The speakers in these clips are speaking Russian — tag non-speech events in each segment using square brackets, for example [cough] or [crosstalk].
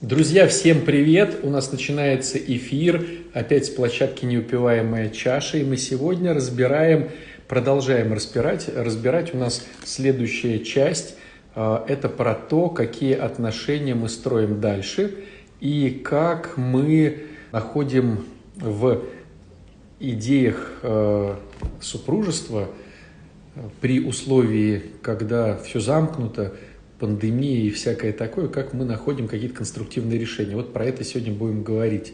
Друзья, всем привет! У нас начинается эфир, опять с площадки «Неупиваемая чаша», и мы сегодня разбираем, продолжаем разбирать, разбирать у нас следующая часть. А, это про то, какие отношения мы строим дальше и как мы находим в идеях а, супружества при условии, когда все замкнуто, пандемии и всякое такое, как мы находим какие-то конструктивные решения. Вот про это сегодня будем говорить.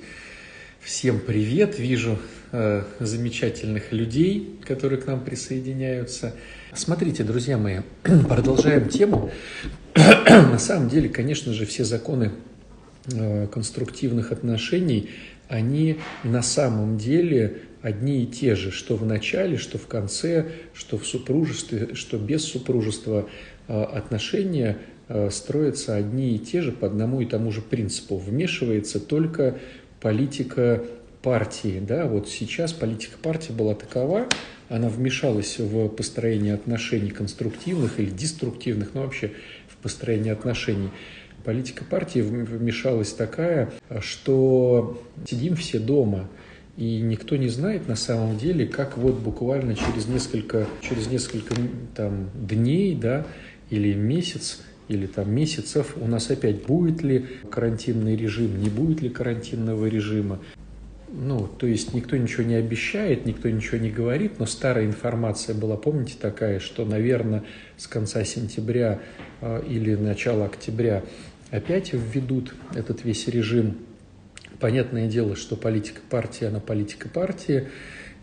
Всем привет! Вижу э, замечательных людей, которые к нам присоединяются. Смотрите, друзья мои, [clears throat] продолжаем тему. [clears throat] На самом деле, конечно же, все законы э, конструктивных отношений, они на самом деле одни и те же, что в начале, что в конце, что в супружестве, что без супружества. Э, отношения э, строятся одни и те же по одному и тому же принципу. Вмешивается только политика партии. Да? Вот сейчас политика партии была такова, она вмешалась в построение отношений конструктивных или деструктивных, но вообще в построение отношений. Политика партии вмешалась такая, что сидим все дома, и никто не знает на самом деле, как вот буквально через несколько, через несколько там, дней, да, или месяц, или там месяцев у нас опять будет ли карантинный режим, не будет ли карантинного режима. Ну, то есть никто ничего не обещает, никто ничего не говорит, но старая информация была, помните, такая, что, наверное, с конца сентября э, или начала октября опять введут этот весь режим. Понятное дело, что политика партии, она политика партии,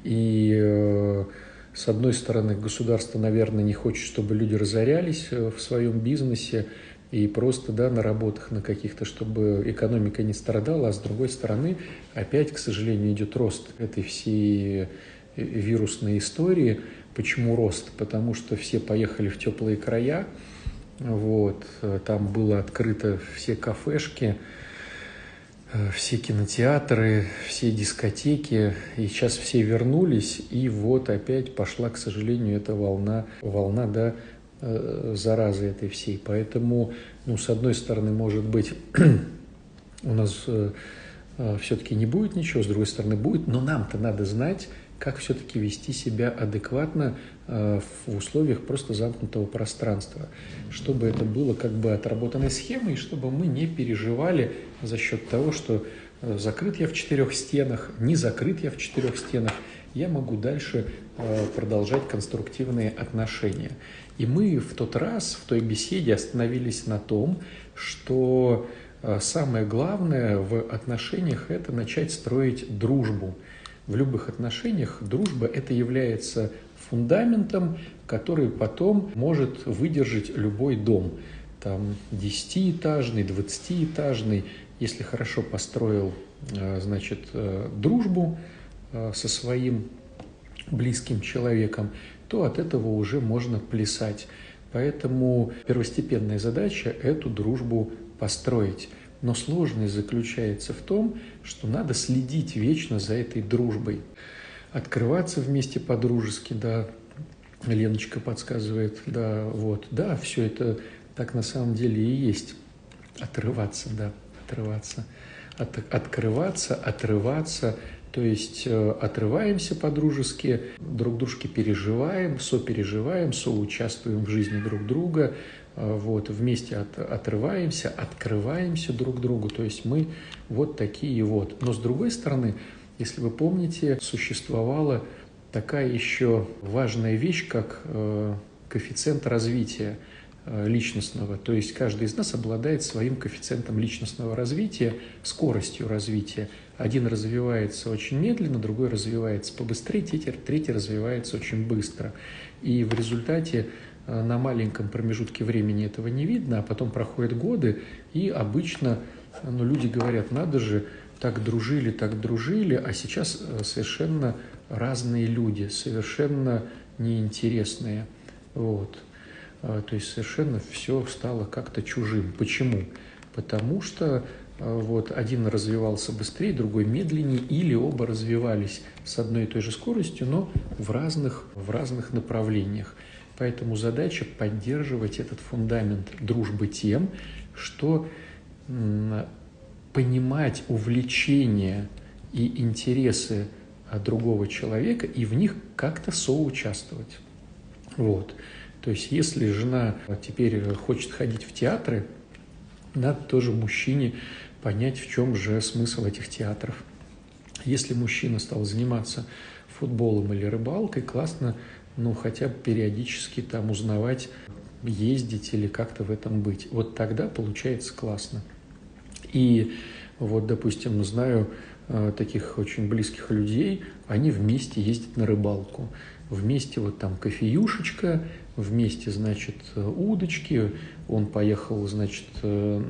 и э, с одной стороны, государство, наверное, не хочет, чтобы люди разорялись э, в своем бизнесе и просто да, на работах на каких-то, чтобы экономика не страдала, а с другой стороны, опять, к сожалению, идет рост этой всей э, вирусной истории. Почему рост? Потому что все поехали в теплые края, вот, э, там было открыто все кафешки, все кинотеатры, все дискотеки, и сейчас все вернулись, и вот опять пошла, к сожалению, эта волна, волна, да, э, заразы этой всей. Поэтому, ну, с одной стороны, может быть, [clears throat] у нас э, все-таки не будет ничего, с другой стороны, будет, но нам-то надо знать, как все-таки вести себя адекватно э, в условиях просто замкнутого пространства, чтобы это было как бы отработанной схемой, чтобы мы не переживали за счет того, что э, закрыт я в четырех стенах, не закрыт я в четырех стенах, я могу дальше э, продолжать конструктивные отношения. И мы в тот раз, в той беседе остановились на том, что самое главное в отношениях – это начать строить дружбу – в любых отношениях дружба это является фундаментом, который потом может выдержать любой дом. Там десятиэтажный, двадцатиэтажный, если хорошо построил, э, значит, э, дружбу э, со своим близким человеком, то от этого уже можно плясать. Поэтому первостепенная задача – эту дружбу построить. Но сложность заключается в том, что надо следить вечно за этой дружбой. Открываться вместе по-дружески, да, Леночка подсказывает, да, вот, да, все это так на самом деле и есть. Отрываться, да, отрываться. От, открываться, отрываться, то есть э, отрываемся по-дружески, друг дружке переживаем, сопереживаем, соучаствуем в жизни друг друга, Э, вот, вместе от, отрываемся, открываемся друг другу, то есть мы вот такие вот. Но с другой стороны, если вы помните, существовала такая еще важная вещь, как э, коэффициент развития личностного. То есть каждый из нас обладает своим коэффициентом личностного развития, скоростью развития. Один развивается очень медленно, другой развивается побыстрее, третий, третий развивается очень быстро. И в результате Э, на маленьком промежутке времени этого не видно, а потом проходят годы, и обычно ну, люди говорят, надо же, так дружили, так дружили, а сейчас э, совершенно разные люди, совершенно неинтересные. Вот. Э, то есть совершенно все стало как-то чужим. Почему? Потому что вот один развивался быстрее, другой медленнее, или оба развивались с одной и той же скоростью, но в разных, в разных направлениях. Поэтому задача поддерживать этот фундамент дружбы тем, что понимать увлечения и интересы другого человека и в них как-то соучаствовать. Вот. То есть, если жена теперь хочет ходить в театры, надо тоже мужчине понять, в чем же смысл этих театров. Если мужчина стал заниматься футболом или рыбалкой, классно, ну, хотя бы периодически там узнавать, ездить или как-то в этом быть. Вот тогда получается классно. И вот, допустим, знаю э, таких очень близких людей, они вместе ездят на рыбалку. Вместе вот там кофеюшечка, вместе, значит, удочки. Он поехал, значит, э,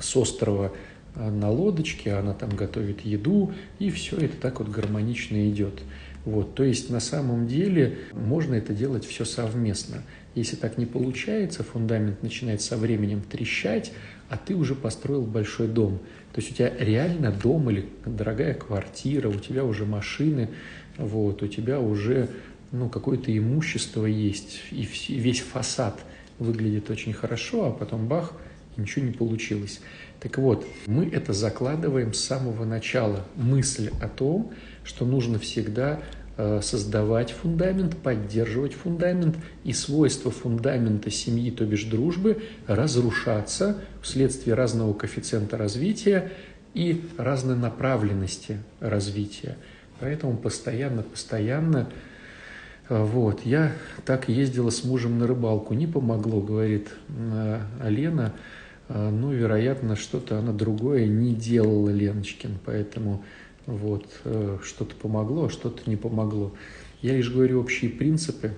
с острова э, на лодочке, она там готовит еду, и все это так вот гармонично идет. Вот, то есть на самом деле можно это делать все совместно. Если так не получается, фундамент начинает со временем трещать, а ты уже построил большой дом. То есть у тебя реально дом или дорогая квартира, у тебя уже машины, вот, у тебя уже ну, какое-то имущество есть, и весь фасад выглядит очень хорошо, а потом бах, ничего не получилось. Так вот, мы это закладываем с самого начала. Мысль о том, что нужно всегда э, создавать фундамент, поддерживать фундамент, и свойства фундамента семьи, то бишь дружбы, разрушаться вследствие разного коэффициента развития и разной направленности развития. Поэтому постоянно, постоянно вот, я так ездила с мужем на рыбалку, не помогло, говорит Лена, а, ну, вероятно, что-то она другое не делала Леночкин, поэтому вот, э, что-то помогло, а что-то не помогло. Я лишь говорю общие принципы,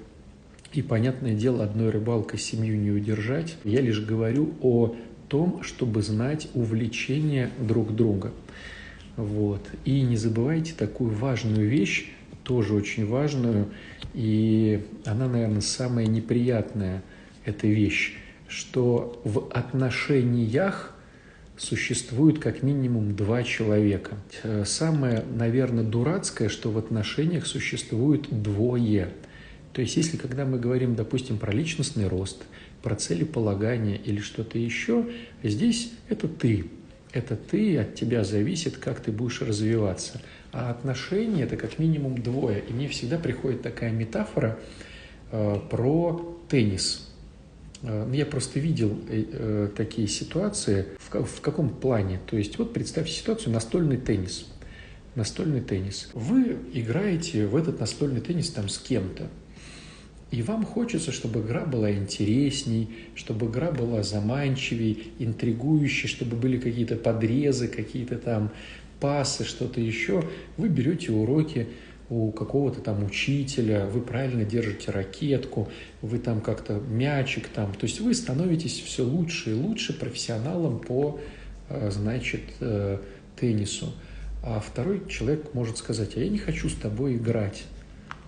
и, понятное дело, одной рыбалкой семью не удержать. Я лишь говорю о том, чтобы знать увлечения друг друга. Вот. И не забывайте такую важную вещь, тоже очень важную, и она, наверное, самая неприятная, эта вещь, что в отношениях существует как минимум два человека. Самое, наверное, дурацкое, что в отношениях существует двое. То есть, если когда мы говорим, допустим, про личностный рост, про целеполагание или что-то еще, здесь это ты. Это ты, от тебя зависит, как ты будешь развиваться. А отношения – это как минимум двое. И мне всегда приходит такая метафора э, про теннис. Э, ну, я просто видел э, э, такие ситуации. В, в каком плане? То есть вот представьте ситуацию настольный теннис. Настольный теннис. Вы играете в этот настольный теннис там с кем-то. И вам хочется, чтобы игра была интересней, чтобы игра была заманчивей, интригующей, чтобы были какие-то подрезы, какие-то там пасы, что-то еще, вы берете уроки у какого-то там учителя, вы правильно держите ракетку, вы там как-то мячик там, то есть вы становитесь все лучше и лучше профессионалом по, э, значит, э, теннису. А второй человек может сказать, а я не хочу с тобой играть.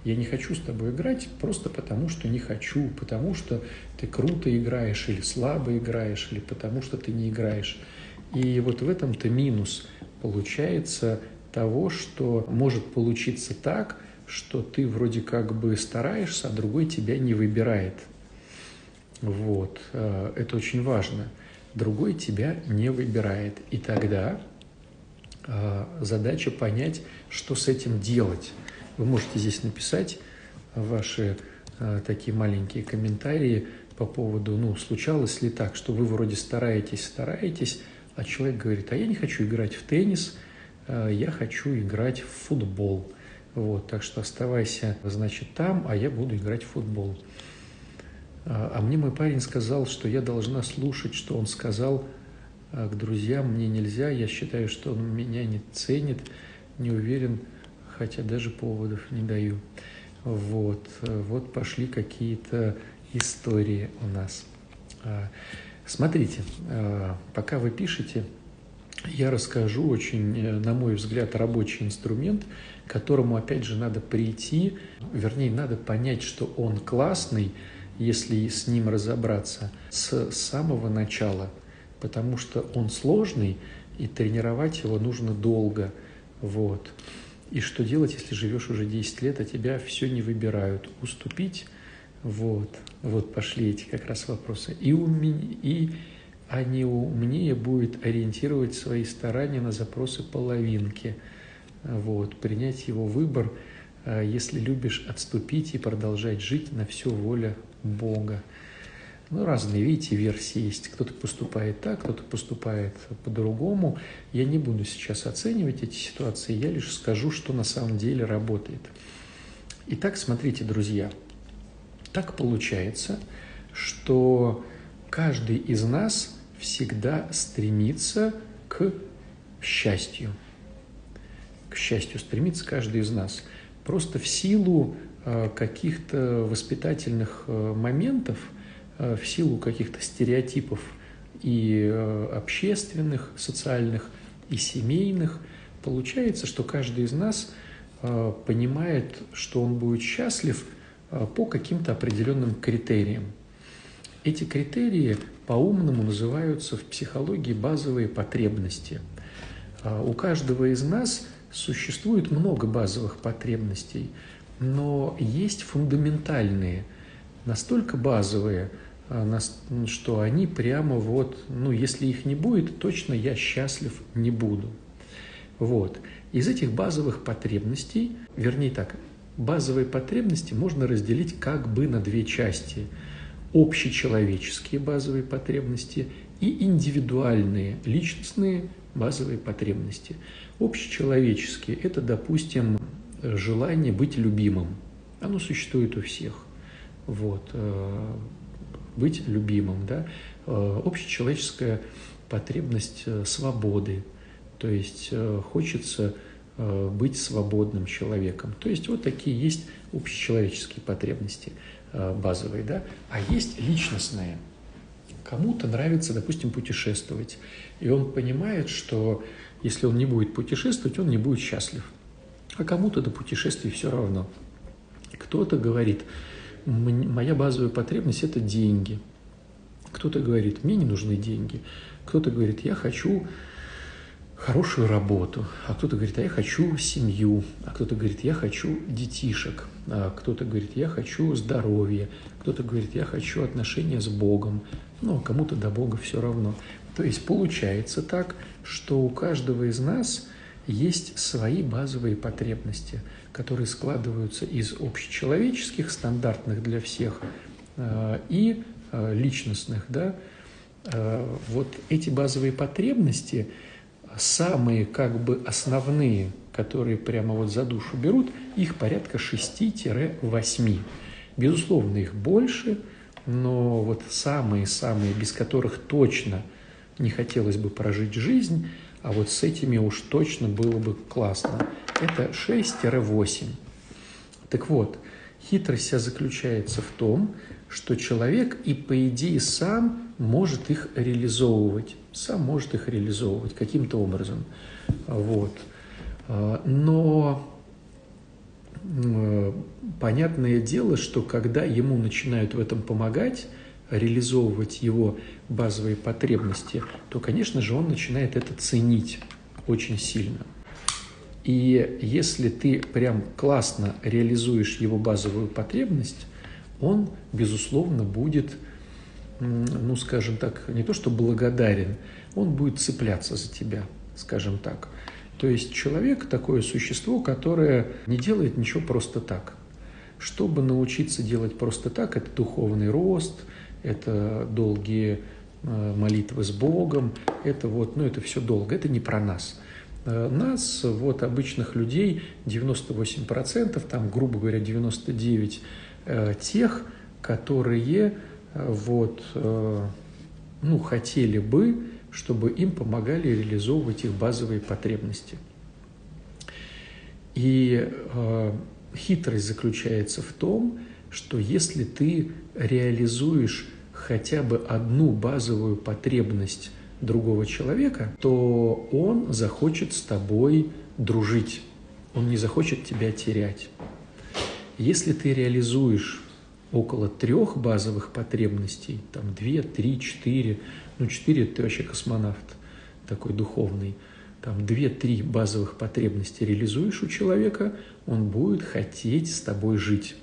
Я не хочу с тобой играть просто потому, что не хочу, потому что ты круто играешь или слабо играешь, или потому что ты не играешь. И вот в этом-то минус получается того, что может получиться так, что ты вроде как бы стараешься, а другой тебя не выбирает. Вот, э, это очень важно. Другой тебя не выбирает. И тогда э, задача понять, что с этим делать. Вы можете здесь написать ваши э, такие маленькие комментарии по поводу, ну, случалось ли так, что вы вроде стараетесь, стараетесь, а человек говорит, а я не хочу играть в теннис, э, я хочу играть в футбол. Вот, так что оставайся, значит, там, а я буду играть в футбол. А, а мне мой парень сказал, что я должна слушать, что он сказал э, к друзьям, мне нельзя, я считаю, что он меня не ценит, не уверен, хотя даже поводов не даю. Вот, э, вот пошли какие-то истории у нас. Смотрите, э, пока вы пишете, я расскажу очень, э, на мой взгляд, рабочий инструмент, к которому, опять же, надо прийти, вернее, надо понять, что он классный, если с ним разобраться с самого начала, потому что он сложный, и тренировать его нужно долго. Вот. И что делать, если живешь уже 10 лет, а тебя все не выбирают? Уступить? Вот. Вот пошли эти как раз вопросы. И, у меня, и не умнее будет ориентировать свои старания на запросы половинки. Вот, принять его выбор, э, если любишь отступить и продолжать жить на всю воля Бога. Ну, разные, видите, версии есть. Кто-то поступает так, кто-то поступает по-другому. Я не буду сейчас оценивать эти ситуации, я лишь скажу, что на самом деле работает. Итак, смотрите, друзья, так получается, что каждый из нас всегда стремится к счастью. К счастью стремится каждый из нас. Просто в силу э, каких-то воспитательных э, моментов, э, в силу каких-то стереотипов и общественных, социальных, и семейных, получается, что каждый из нас понимает, что он будет счастлив по каким-то определенным критериям. Эти критерии по-умному называются в психологии базовые потребности. А, у каждого из нас существует много базовых потребностей, но есть фундаментальные, настолько базовые, а, что они прямо вот, ну, если их не будет, точно я счастлив не буду. Вот. Из этих базовых потребностей, вернее так, базовые потребности можно разделить как бы на две части – общечеловеческие базовые потребности и индивидуальные, личностные базовые потребности. Общечеловеческие – это, допустим, желание быть любимым. Оно существует у всех. Вот. Э, быть любимым, да. Э, общечеловеческая потребность э, свободы. То есть хочется быть свободным человеком. То есть вот такие есть общечеловеческие потребности – Э, базовые, да, а есть личностные. Кому-то нравится, допустим, путешествовать, и он понимает, что если он не будет путешествовать, он не будет счастлив. А кому-то до путешествий все равно. Кто-то говорит, моя базовая потребность – это деньги. Кто-то говорит, мне не нужны деньги. Кто-то говорит, я хочу хорошую работу, а кто-то говорит, а я хочу семью, а кто-то говорит, я хочу детишек, а кто-то говорит, я хочу здоровья, кто-то говорит, я хочу отношения с Богом, а кому-то до Бога все равно. То есть получается так, что у каждого из нас есть свои базовые потребности, которые складываются из общечеловеческих, стандартных для всех, а, и а, личностных, да, вот эти базовые потребности – самые как бы основные, которые прямо вот за душу берут, их порядка 6-8. Безусловно, их больше, но вот самые-самые, без которых точно не хотелось бы прожить жизнь, а вот с этими уж точно было бы классно, это 6-8. Так вот, хитрость вся заключается в том, что человек и по идее сам может их реализовывать сам может их реализовывать каким-то образом. Вот. А, но понятное дело, что когда ему начинают в этом помогать, реализовывать его базовые потребности, то, конечно же, он начинает это ценить очень сильно. И если ты прям классно реализуешь его базовую потребность, он, безусловно, будет ну, скажем так, не то что благодарен, он будет цепляться за тебя, скажем так. То есть человек такое существо, которое не делает ничего просто так. Чтобы научиться делать просто так, это духовный рост, это долгие э, молитвы с Богом, это вот, ну это все долго, это не про нас. Э, нас, вот обычных людей, 98%, там, грубо говоря, 99% э, тех, которые вот, э, ну, хотели бы, чтобы им помогали реализовывать их базовые потребности. И э, хитрость заключается в том, что если ты реализуешь хотя бы одну базовую потребность другого человека, то он захочет с тобой дружить, он не захочет тебя терять. Если ты реализуешь около трех базовых потребностей, там две, три, четыре, ну четыре ты вообще космонавт такой духовный, там две-три базовых потребности реализуешь у человека, он будет хотеть с тобой жить.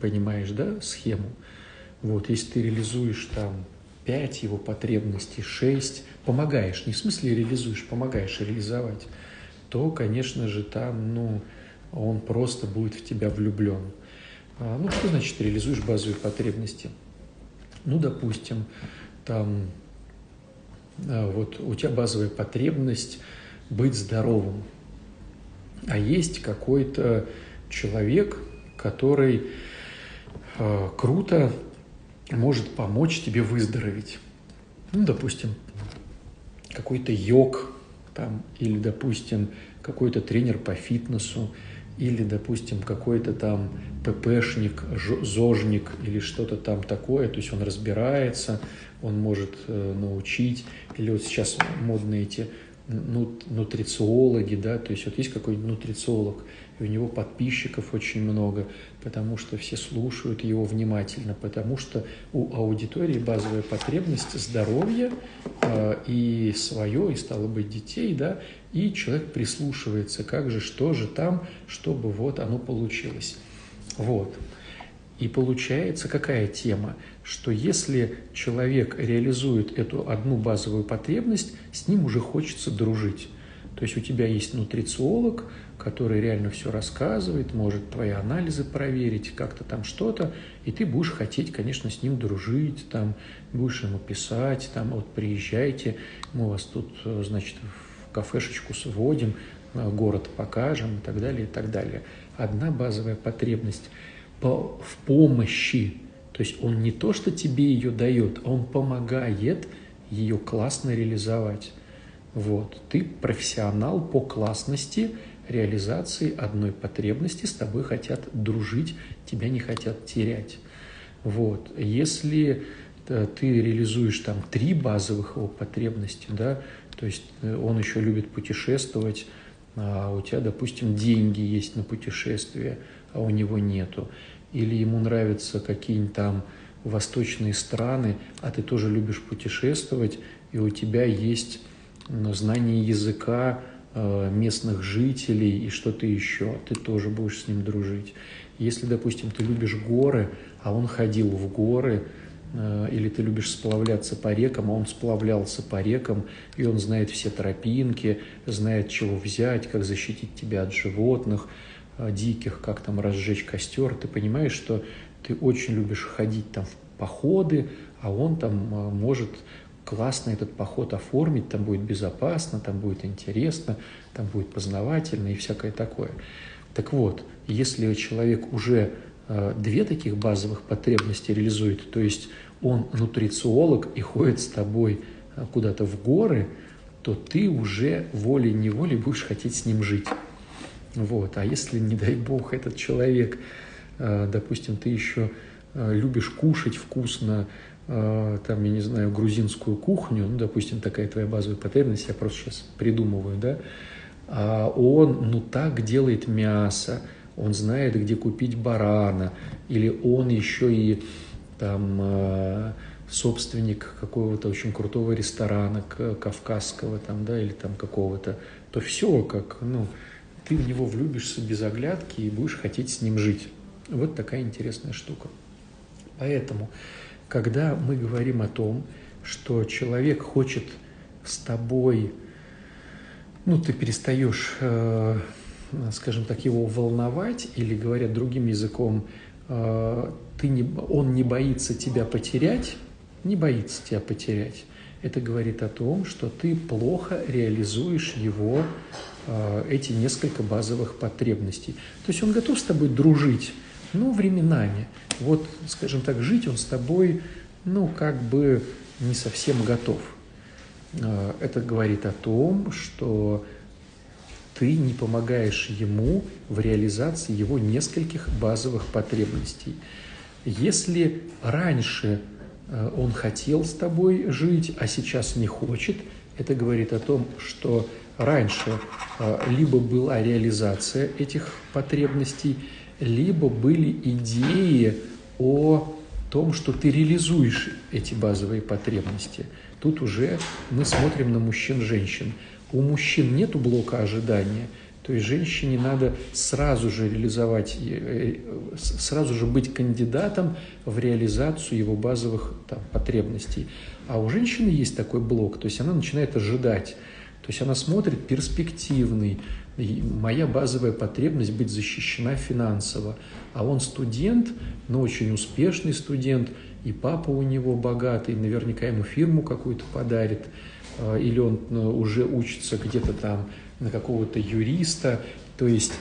Понимаешь, да, схему? Вот, если ты реализуешь там 5 его потребностей, 6, помогаешь, не в смысле реализуешь, помогаешь реализовать, то, конечно же, там, ну, он просто будет в тебя влюблен. А, ну, что значит реализуешь базовые потребности? Ну, допустим, там а, вот у тебя базовая потребность быть здоровым, а есть какой-то человек, который э, круто может помочь тебе выздороветь. Ну, допустим, какой-то йог там, или, допустим, какой-то тренер по фитнесу, или, допустим, какой-то там ППшник, зожник или что-то там такое, то есть он разбирается, он может э, научить, или вот сейчас модные эти нутрициологи, да, то есть вот есть какой-нибудь нутрициолог, и у него подписчиков очень много, потому что все слушают его внимательно, потому что у аудитории базовая потребность здоровья э, и свое, и стало быть детей, да, и человек прислушивается, как же, что же там, чтобы вот оно получилось. Вот. И получается какая тема? Что если человек реализует эту одну базовую потребность, с ним уже хочется дружить. То есть у тебя есть нутрициолог, который реально все рассказывает, может твои анализы проверить, как-то там что-то, и ты будешь хотеть, конечно, с ним дружить, там, будешь ему писать, там, вот приезжайте, мы вас тут, значит, в кафешечку сводим, город покажем и так далее, и так далее. Одна базовая потребность – по, в помощи. То есть он не то, что тебе ее дает, а он помогает ее классно реализовать. Вот. Ты профессионал по классности реализации одной потребности, с тобой хотят дружить, тебя не хотят терять. Вот. Если э, ты реализуешь там три базовых его потребности, да, то есть э, он еще любит путешествовать, а у тебя, допустим, деньги есть на путешествие, а у него нету или ему нравятся какие-нибудь там восточные страны, а ты тоже любишь путешествовать, и у тебя есть знание языка э, местных жителей и что-то еще, ты тоже будешь с ним дружить. Если, допустим, ты любишь горы, а он ходил в горы, или ты любишь сплавляться по рекам, а он сплавлялся по рекам, и он знает все тропинки, знает, чего взять, как защитить тебя от животных – Э, диких, как там разжечь костер, ты понимаешь, что ты очень любишь ходить там в походы, а он там э, может классно этот поход оформить, там будет безопасно, там будет интересно, там будет познавательно и всякое такое. Так вот, если человек уже э, две таких базовых потребности реализует, то есть он нутрициолог и ходит с тобой куда-то в горы, то ты уже волей-неволей будешь хотеть с ним жить. Вот. А если, не дай бог, этот человек, э, допустим, ты еще э, любишь кушать вкусно, э, там, я не знаю, грузинскую кухню, ну, допустим, такая твоя базовая потребность, я просто сейчас придумываю, да, а он, ну, так делает мясо, он знает, где купить барана, или он еще и там собственник какого-то очень крутого ресторана кавказского там, да, или там какого-то, то все как, ну, ты в него влюбишься без оглядки и будешь хотеть с ним жить. Вот такая интересная штука. Поэтому, когда мы говорим о том, что человек хочет с тобой, ну, ты перестаешь, э, скажем так, его волновать, или, говоря другим языком, э, ты не, он не боится тебя потерять, не боится тебя потерять, это говорит о том, что ты плохо реализуешь его э, эти несколько базовых потребностей. То есть он готов с тобой дружить, но временами. Вот, скажем так, жить он с тобой, ну, как бы не совсем готов. Э, это говорит о том, что ты не помогаешь ему в реализации его нескольких базовых потребностей. Если раньше Э, он хотел с тобой жить, а сейчас не хочет, это говорит о том, что раньше э, либо была реализация этих потребностей, либо были идеи о том, что ты реализуешь эти базовые потребности. Тут уже мы смотрим на мужчин-женщин. У мужчин нет блока ожидания, То есть женщине надо сразу же реализовать, э, э, сразу же быть кандидатом в реализацию его базовых там, потребностей. А у женщины есть такой блок, то есть она начинает ожидать. То есть она смотрит перспективный. И моя базовая потребность быть защищена финансово. А он студент, но очень успешный студент, и папа у него богатый, наверняка ему фирму какую-то подарит, или он э, уже учится где-то там на какого-то юриста. То есть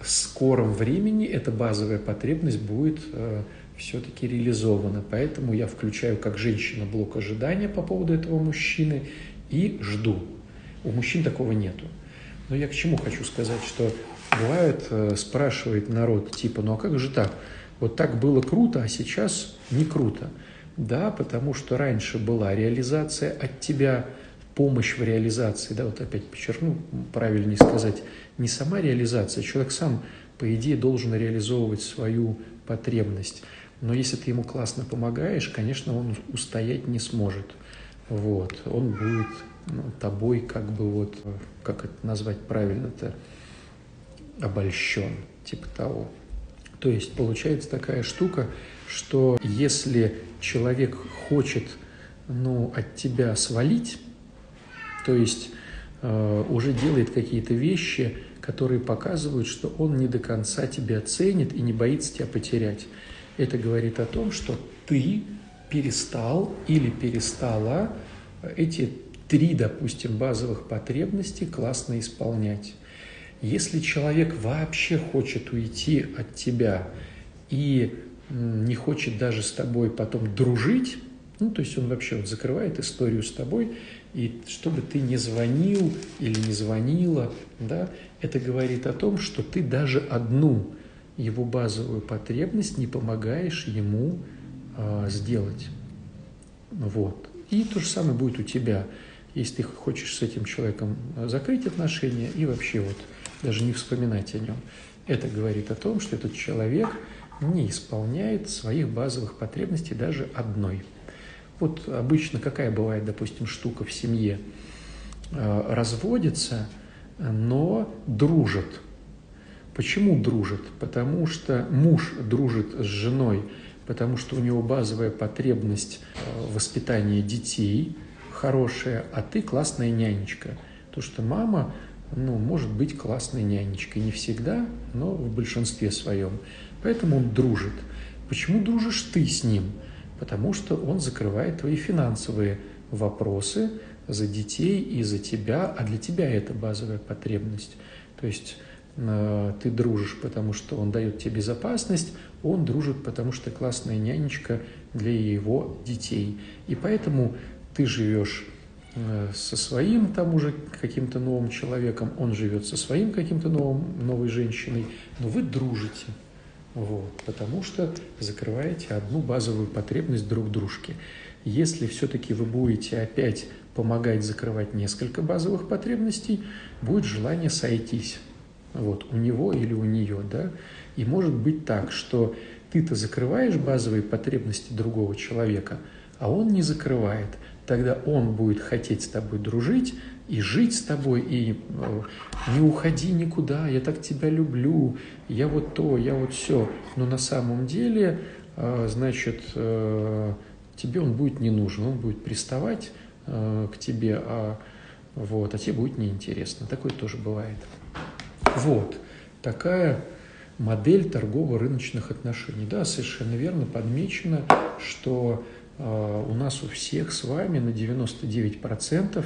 в скором времени эта базовая потребность будет э, все-таки реализована. Поэтому я включаю как женщина блок ожидания по поводу этого мужчины и жду. У мужчин такого нету. Но я к чему хочу сказать, что бывает, э, спрашивает народ, типа, ну а как же так? Вот так было круто, а сейчас не круто. Да, потому что раньше была реализация от тебя, помощь в реализации, да, вот опять подчеркну, правильнее сказать, не сама реализация, человек сам, по идее, должен реализовывать свою потребность. Но если ты ему классно помогаешь, конечно, он устоять не сможет. Вот. Он будет ну, тобой как бы вот, как это назвать правильно-то, обольщен, типа того. То есть получается такая штука, что если человек хочет ну, от тебя свалить, то есть э, уже делает какие-то вещи, которые показывают, что он не до конца тебя ценит и не боится тебя потерять. Это говорит о том, что ты перестал или перестала эти три, допустим, базовых потребности классно исполнять. Если человек вообще хочет уйти от тебя и не хочет даже с тобой потом дружить, ну, то есть он вообще вот закрывает историю с тобой, и чтобы ты не звонил или не звонила, да, это говорит о том, что ты даже одну его базовую потребность не помогаешь ему э, сделать. Вот. И то же самое будет у тебя, если ты хочешь с этим человеком закрыть отношения и вообще вот даже не вспоминать о нем. Это говорит о том, что этот человек не исполняет своих базовых потребностей даже одной. Вот обычно какая бывает, допустим, штука в семье? Э, разводится, но дружат. Почему дружат? Потому что муж дружит с женой, потому что у него базовая потребность э, воспитания детей хорошая, а ты классная нянечка. То, что мама ну, может быть классной нянечкой. Не всегда, но в большинстве своем. Поэтому он дружит. Почему дружишь ты с ним? Потому что он закрывает твои финансовые вопросы за детей и за тебя, а для тебя это базовая потребность. То есть э, ты дружишь, потому что он дает тебе безопасность, он дружит, потому что классная нянечка для его детей. И поэтому ты живешь Э, со своим там уже каким-то новым человеком, он живет со своим каким-то новым, новой женщиной, но вы дружите, вот, потому что закрываете одну базовую потребность друг дружке. Если все-таки вы будете опять помогать закрывать несколько базовых потребностей, будет желание сойтись, вот, у него или у нее, да, и может быть так, что ты-то закрываешь базовые потребности другого человека, а он не закрывает – тогда он будет хотеть с тобой дружить и жить с тобой, и э, не уходи никуда, я так тебя люблю, я вот то, я вот все. Но на самом деле, э, значит, э, тебе он будет не нужен, он будет приставать к тебе, а, вот, а тебе будет неинтересно. Такое тоже бывает. Вот, такая модель торгово-рыночных отношений. Да, совершенно верно подмечено, что у нас у всех с вами на 99%,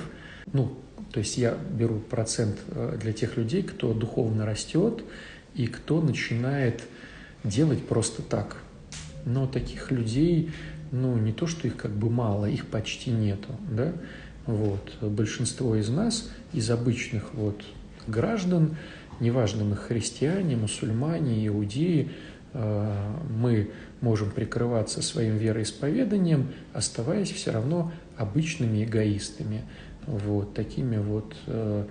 ну, то есть я беру процент а, для тех людей, кто духовно растет и кто начинает делать просто так. Но таких людей, ну, не то, что их как бы мало, их почти нету, да, вот. Большинство из нас, из обычных вот граждан, неважно, мы христиане, мусульмане, иудеи, а, мы можем прикрываться своим вероисповеданием, оставаясь все равно обычными эгоистами, вот, такими вот э,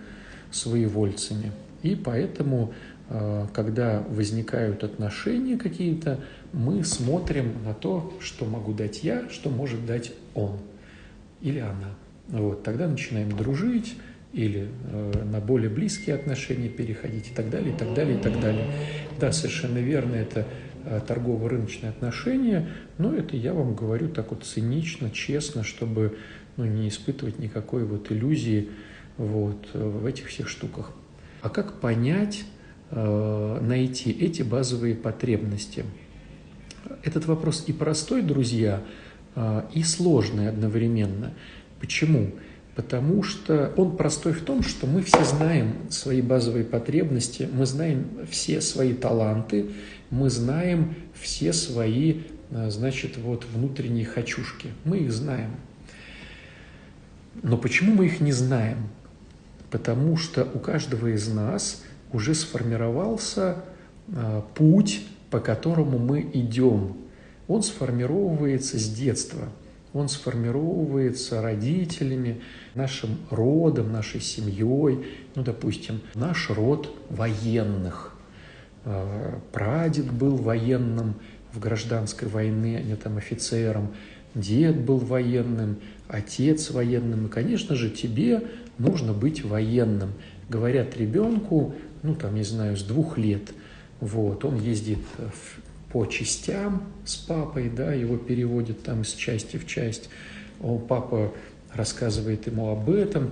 своевольцами. И поэтому, э, когда возникают отношения какие-то, мы смотрим на то, что могу дать я, что может дать он или она. Вот, тогда начинаем дружить, или э, на более близкие отношения переходить и так далее, и так далее, и так далее. Да, совершенно верно, это торгово-рыночные отношения, но это я вам говорю так вот цинично, честно, чтобы ну, не испытывать никакой вот иллюзии вот, в этих всех штуках. А как понять, э, найти эти базовые потребности? Этот вопрос и простой, друзья, э, и сложный одновременно. Почему? Потому что он простой в том, что мы все знаем свои базовые потребности, мы знаем все свои таланты, мы знаем все свои, э, значит, вот внутренние хочушки. Мы их знаем. Но почему мы их не знаем? Потому что у каждого из нас уже сформировался э, путь, по которому мы идем. Он сформировывается с детства – он сформировывается родителями, нашим родом, нашей семьей. Ну, допустим, наш род военных. А, прадед был военным в гражданской войне, не там офицером, дед был военным, отец военным. И, конечно же, тебе нужно быть военным. Говорят ребенку, ну, там, не знаю, с двух лет, вот, он ездит по частям с папой, да, его переводят там из части в часть. Он, папа рассказывает ему об этом,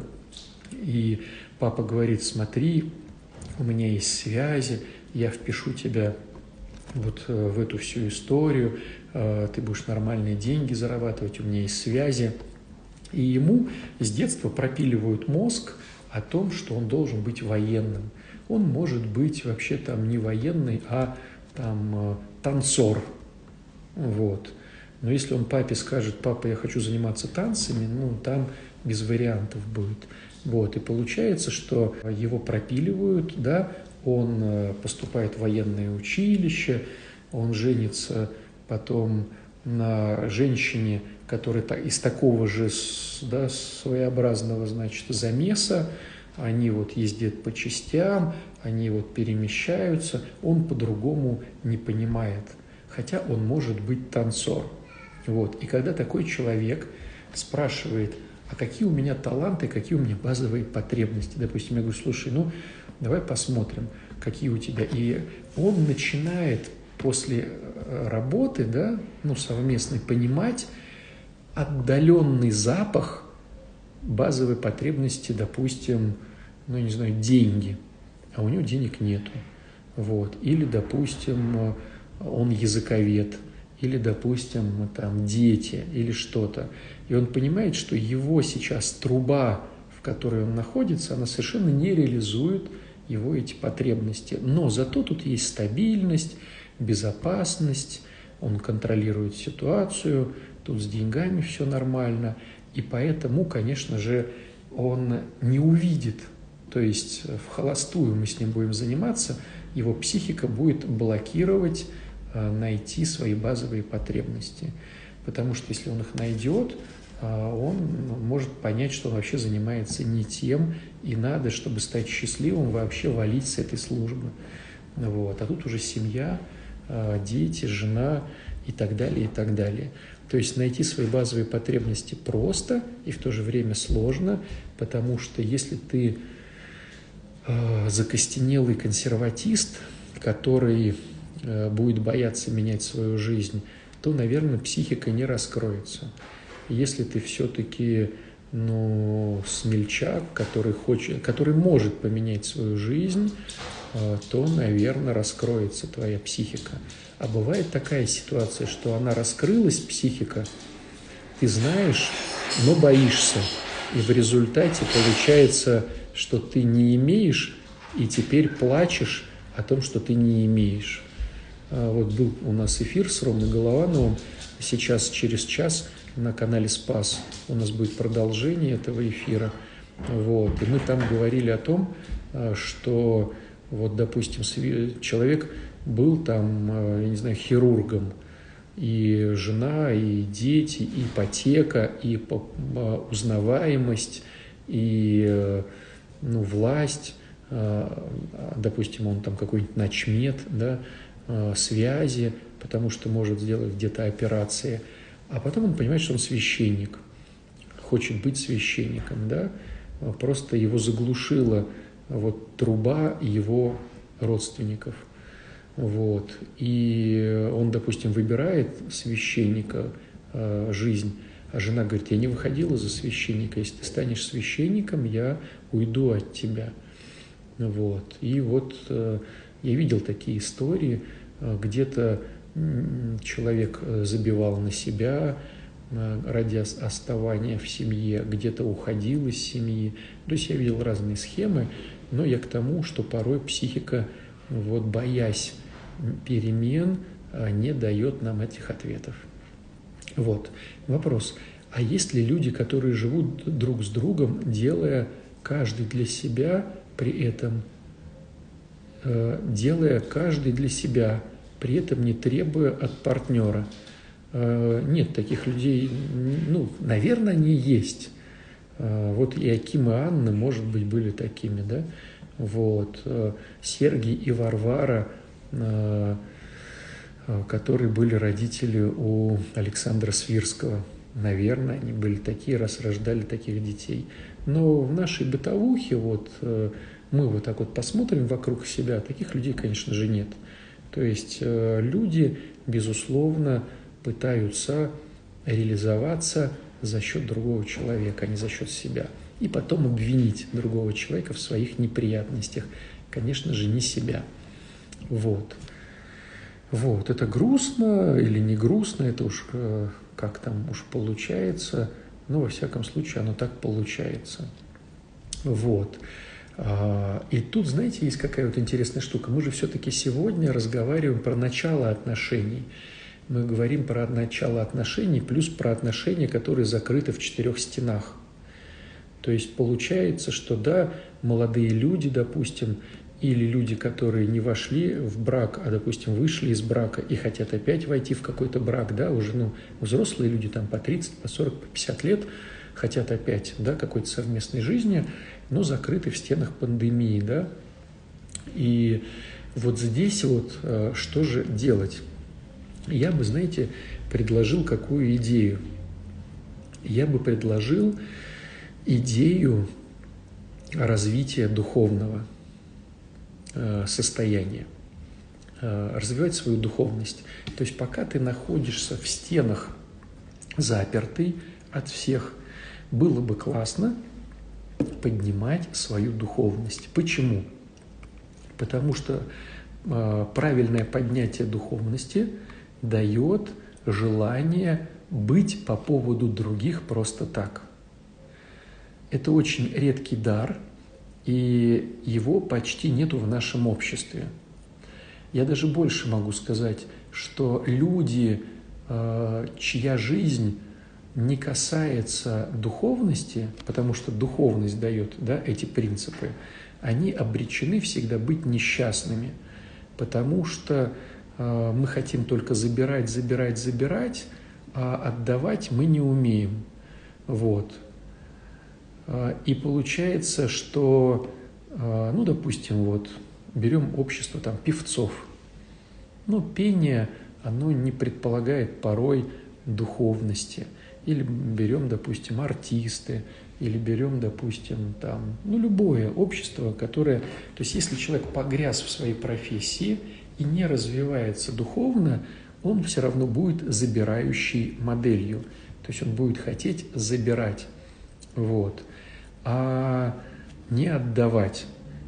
и папа говорит, смотри, у меня есть связи, я впишу тебя вот э, в эту всю историю, э, ты будешь нормальные деньги зарабатывать, у меня есть связи. И ему с детства пропиливают мозг о том, что он должен быть военным. Он может быть вообще там не военный, а там э, танцор. Вот. Но если он папе скажет, папа, я хочу заниматься танцами, ну, там без вариантов будет. Вот. И получается, что его пропиливают, да, он э, поступает в военное училище, он женится потом на женщине, которая из такого же да, своеобразного, значит, замеса, они вот ездят по частям, они вот перемещаются, он по-другому не понимает, хотя он может быть танцор. Вот. И когда такой человек спрашивает, а какие у меня таланты, какие у меня базовые потребности, допустим, я говорю, слушай, ну, давай посмотрим, какие у тебя. И он начинает после э, работы, да, ну, совместной, понимать отдаленный запах базовой потребности, допустим, ну, не знаю, деньги, а у него денег нету. Вот. Или, допустим, он языковед, или, допустим, там дети, или что-то. И он понимает, что его сейчас труба, в которой он находится, она совершенно не реализует его эти потребности. Но зато тут есть стабильность, безопасность, он контролирует ситуацию, тут с деньгами все нормально. И поэтому, конечно же, он не увидит, то есть в холостую мы с ним будем заниматься, его психика будет блокировать, найти свои базовые потребности. Потому что если он их найдет, э, он может понять, что он вообще занимается не тем, и надо, чтобы стать счастливым, вообще валить с этой службы. Вот. А тут уже семья, э, дети, жена и так далее, и так далее. То есть найти свои базовые потребности просто и в то же время сложно, потому что если ты э, закостенелый консерватист, который э, будет бояться менять свою жизнь, то, наверное, психика не раскроется. Если ты все-таки ну, смельчак, который, хочет, который может поменять свою жизнь, э, то, наверное, раскроется твоя психика. А бывает такая ситуация, что она раскрылась, психика, ты знаешь, но боишься. И в результате получается, что ты не имеешь, и теперь плачешь о том, что ты не имеешь. А вот был у нас эфир с Ромой Головановым. Сейчас через час на канале «Спас» у нас будет продолжение этого эфира. Вот. И мы там говорили о том, а, что вот, допустим, человек был там, э, я не знаю, хирургом, и жена, и дети, и ипотека, и узнаваемость, и э, ну, власть, допустим, он там какой-нибудь начмет, да, связи, потому что может сделать где-то операции, а потом он понимает, что он священник, хочет быть священником, да, просто его заглушила вот труба его родственников. Вот. И он, допустим, выбирает священника э, жизнь, а жена говорит, я не выходила за священника, если ты станешь священником, я уйду от тебя. Вот. И вот э, я видел такие истории, э, где-то человек э, забивал на себя э, ради оставания в семье, где-то уходил из семьи. То есть я видел разные схемы, но я к тому, что порой психика, вот боясь перемен, не дает нам этих ответов. Вот. Вопрос. А есть ли люди, которые живут друг с другом, делая каждый для себя, при этом делая каждый для себя при этом не требуя от партнера. Э, нет таких людей, ну, наверное, они есть. Э, вот и Аким и Анна, может быть, были такими, да? Вот. Э, Сергий и Варвара, которые были родители у Александра Свирского. Наверное, они были такие, раз рождали таких детей. Но в нашей бытовухе, вот, мы вот так вот посмотрим вокруг себя, таких людей, конечно же, нет. То есть э, люди, безусловно, пытаются реализоваться за счет другого человека, а не за счет себя. И потом обвинить другого человека в своих неприятностях. Конечно же, не себя. Вот. Вот, это грустно или не грустно, это уж э, как там уж получается, но во всяком случае оно так получается. Вот. А, и тут, знаете, есть какая вот интересная штука. Мы же все-таки сегодня разговариваем про начало отношений. Мы говорим про начало отношений плюс про отношения, которые закрыты в четырех стенах. То есть получается, что да, молодые люди, допустим, или люди, которые не вошли в брак, а, допустим, вышли из брака и хотят опять войти в какой-то брак, да, уже, ну, взрослые люди там по 30, по 40, по 50 лет хотят опять, да, какой-то совместной жизни – но закрыты в стенах пандемии, да. И вот здесь вот э, что же делать? Я бы, знаете, предложил какую идею? Я бы предложил идею развития духовного э, состояния, э, развивать свою духовность. То есть пока ты находишься в стенах запертый от всех, было бы классно поднимать свою духовность. Почему? Потому что э, правильное поднятие духовности дает желание быть по поводу других просто так. Это очень редкий дар, и его почти нету в нашем обществе. Я даже больше могу сказать, что люди, э, чья жизнь не касается духовности, потому что духовность дает да, эти принципы, они обречены всегда быть несчастными, потому что э, мы хотим только забирать, забирать, забирать, а отдавать мы не умеем. Вот. А, и получается, что, э, ну, допустим, вот берем общество там певцов. Ну, пение, оно не предполагает порой духовности – или берем, допустим, артисты, или берем, допустим, там, ну, любое общество, которое... То есть если человек погряз в своей профессии и не развивается духовно, он все равно будет забирающей моделью. То есть он будет хотеть забирать. Вот. А не отдавать.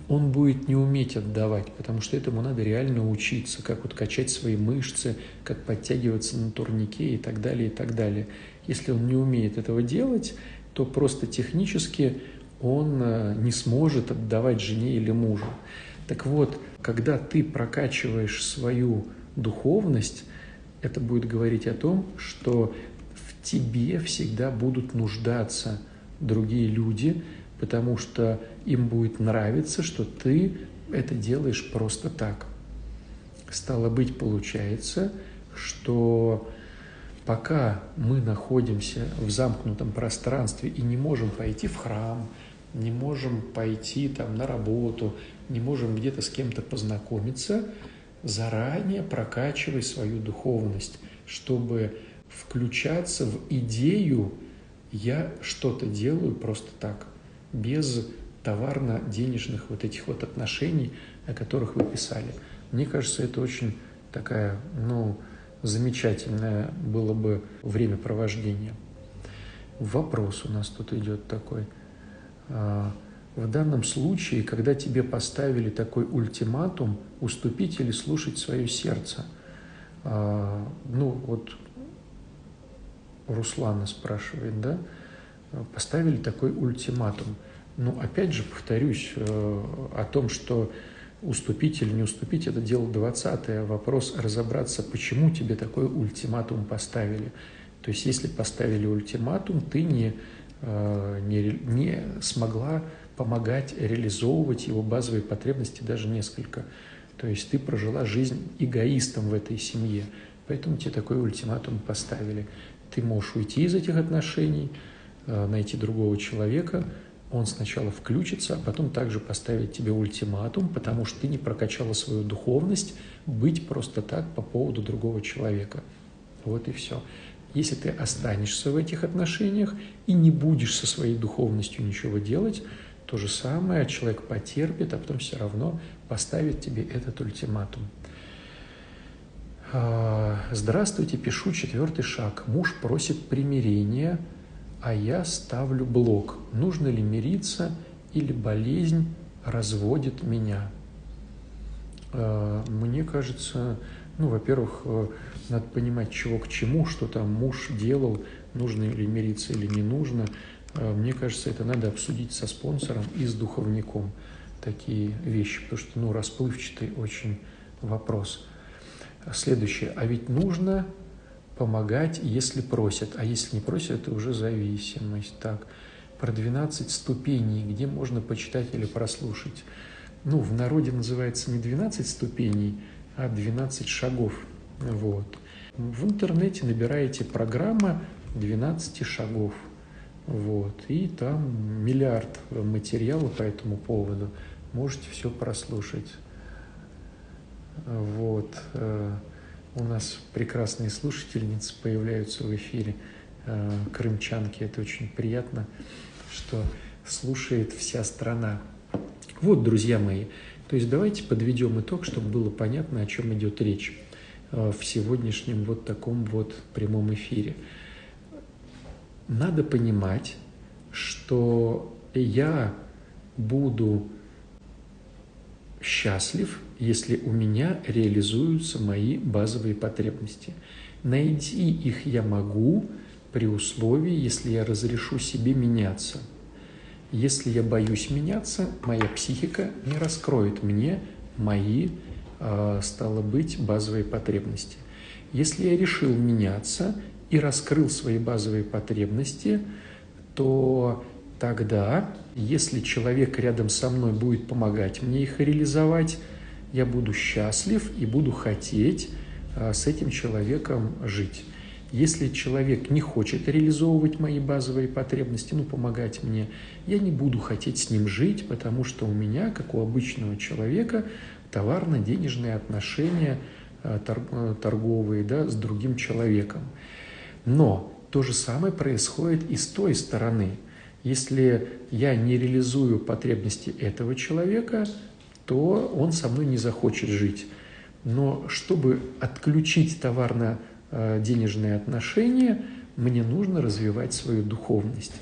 Он будет не уметь отдавать, потому что этому надо реально учиться, как вот качать свои мышцы, как подтягиваться на турнике и так далее, и так далее. Если он не умеет этого делать, то просто технически он э, не сможет отдавать жене или мужу. Так вот, когда ты прокачиваешь свою духовность, это будет говорить о том, что в тебе всегда будут нуждаться другие люди, потому что им будет нравиться, что ты это делаешь просто так. Стало быть, получается, что пока мы находимся в замкнутом пространстве и не можем пойти в храм, не можем пойти там на работу, не можем где-то с кем-то познакомиться, заранее прокачивай свою духовность, чтобы включаться в идею «я что-то делаю просто так». без товарно-денежных вот этих вот отношений, о которых вы писали. Мне кажется, это очень такая, ну, замечательное было бы времяпровождение. Вопрос у нас тут идет такой. А, в данном случае, когда тебе поставили такой ультиматум, уступить или слушать свое сердце, а, ну вот Руслана спрашивает, да, поставили такой ультиматум. Ну, опять же, повторюсь э, о том, что уступить или не уступить, это дело 20 Вопрос разобраться, почему тебе такой ультиматум поставили. То есть, если поставили ультиматум, ты не, э, не, не смогла помогать реализовывать его базовые потребности даже несколько. То есть ты прожила жизнь эгоистом в этой семье, поэтому тебе такой ультиматум поставили. Ты можешь уйти из этих отношений, э, найти другого человека, он сначала включится, а потом также поставит тебе ультиматум, потому что ты не прокачала свою духовность быть просто так по поводу другого человека. Вот и все. Если ты останешься в этих отношениях и не будешь со своей духовностью ничего делать, то же самое человек потерпит, а потом все равно поставит тебе этот ультиматум. А, Здравствуйте, пишу четвертый шаг. Муж просит примирения, а я ставлю блок. Нужно ли мириться или болезнь разводит меня? А, мне кажется, ну, во-первых, э, надо понимать, чего к чему, что там муж делал, нужно ли мириться или не нужно – Э, мне кажется, это надо обсудить со спонсором и с духовником такие вещи, потому что ну, расплывчатый очень вопрос. Следующее. А ведь нужно помогать, если просят. А если не просят, это уже зависимость. Так, про 12 ступеней, где можно почитать или прослушать. Ну, в народе называется не 12 ступеней, а 12 шагов. Вот. В интернете набираете программа 12 шагов. Вот. И там миллиард материала по этому поводу. Можете все прослушать. Вот. У нас прекрасные слушательницы появляются в эфире. Э, крымчанки. Это очень приятно, что слушает вся страна. Вот, друзья мои, то есть давайте подведем итог, чтобы было понятно, о чем идет речь э, в сегодняшнем вот таком вот прямом эфире надо понимать, что я буду счастлив, если у меня реализуются мои базовые потребности. Найти их я могу при условии, если я разрешу себе меняться. Если я боюсь меняться, моя психика не раскроет мне мои, а, стало быть, базовые потребности. Если я решил меняться, и раскрыл свои базовые потребности, то тогда, если человек рядом со мной будет помогать мне их реализовать, я буду счастлив и буду хотеть а, с этим человеком жить. Если человек не хочет реализовывать мои базовые потребности, ну, помогать мне, я не буду хотеть с ним жить, потому что у меня, как у обычного человека, товарно-денежные отношения а, а, торговые да, с другим человеком. Но то же самое происходит и с той стороны. Если я не реализую потребности этого человека, то он со мной не захочет жить. Но чтобы отключить товарно-денежные отношения, мне нужно развивать свою духовность.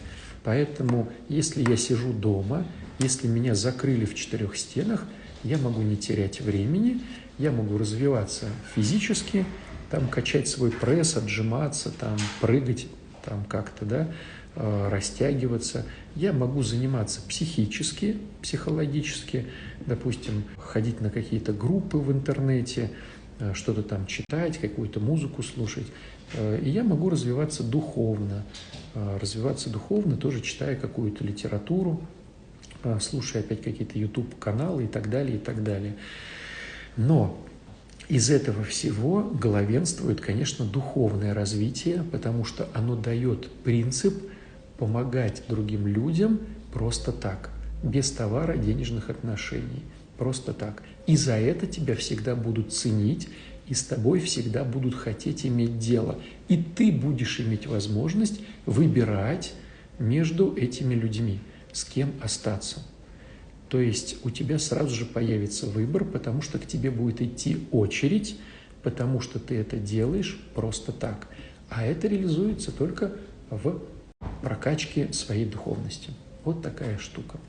Поэтому, если я сижу дома, если меня закрыли в четырех стенах, я могу не терять времени, я могу развиваться физически, там качать свой пресс, отжиматься, там прыгать, там как-то, да, э, растягиваться. Я могу заниматься психически, психологически, допустим, ходить на какие-то группы в интернете, э, что-то там читать, какую-то музыку слушать. Э, и я могу развиваться духовно. Развиваться духовно, тоже читая какую-то литературу, слушая опять какие-то YouTube-каналы и так далее, и так далее. Но из этого всего главенствует, конечно, духовное развитие, потому что оно дает принцип помогать другим людям просто так, без товара денежных отношений, просто так. И за это тебя всегда будут ценить, и с тобой всегда будут хотеть иметь дело. И ты будешь иметь возможность выбирать между этими людьми. с кем остаться. То есть у тебя сразу же появится выбор, потому что к тебе будет идти очередь, потому что ты это делаешь просто так. А это реализуется только в прокачке своей духовности. Вот такая штука.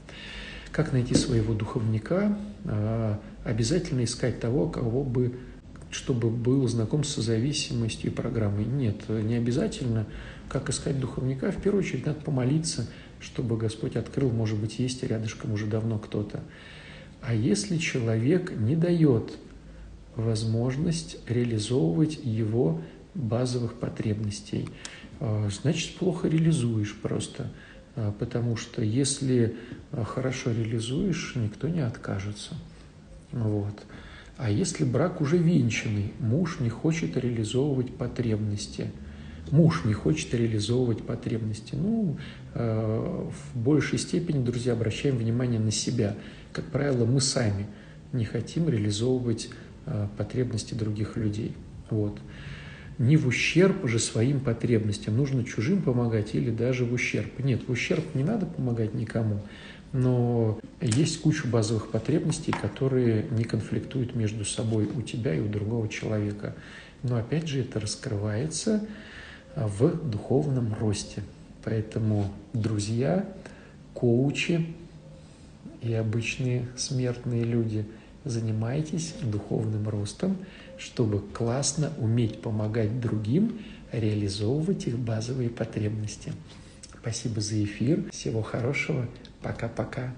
Как найти своего духовника? А, обязательно искать того, кого бы чтобы был знаком с зависимостью и программой. Нет, не обязательно. Как искать духовника? В первую очередь надо помолиться, чтобы Господь открыл, может быть, есть рядышком уже давно кто-то. А если человек не дает возможность реализовывать его базовых потребностей, а, значит, плохо реализуешь просто. А, потому что если хорошо реализуешь, никто не откажется. Вот. А если брак уже венчанный, муж не хочет реализовывать потребности, муж не хочет реализовывать потребности, ну, э, в большей степени, друзья, обращаем внимание на себя. Как правило, мы сами не хотим реализовывать э, потребности других людей. Вот. Не в ущерб же своим потребностям. Нужно чужим помогать или даже в ущерб. Нет, в ущерб не надо помогать никому но есть куча базовых потребностей, которые не конфликтуют между собой у тебя и у другого человека. Но опять же это раскрывается в духовном росте. Поэтому друзья, коучи и обычные смертные люди, занимайтесь духовным ростом, чтобы классно уметь помогать другим реализовывать их базовые потребности. Спасибо за эфир. Всего хорошего. Пока-пока.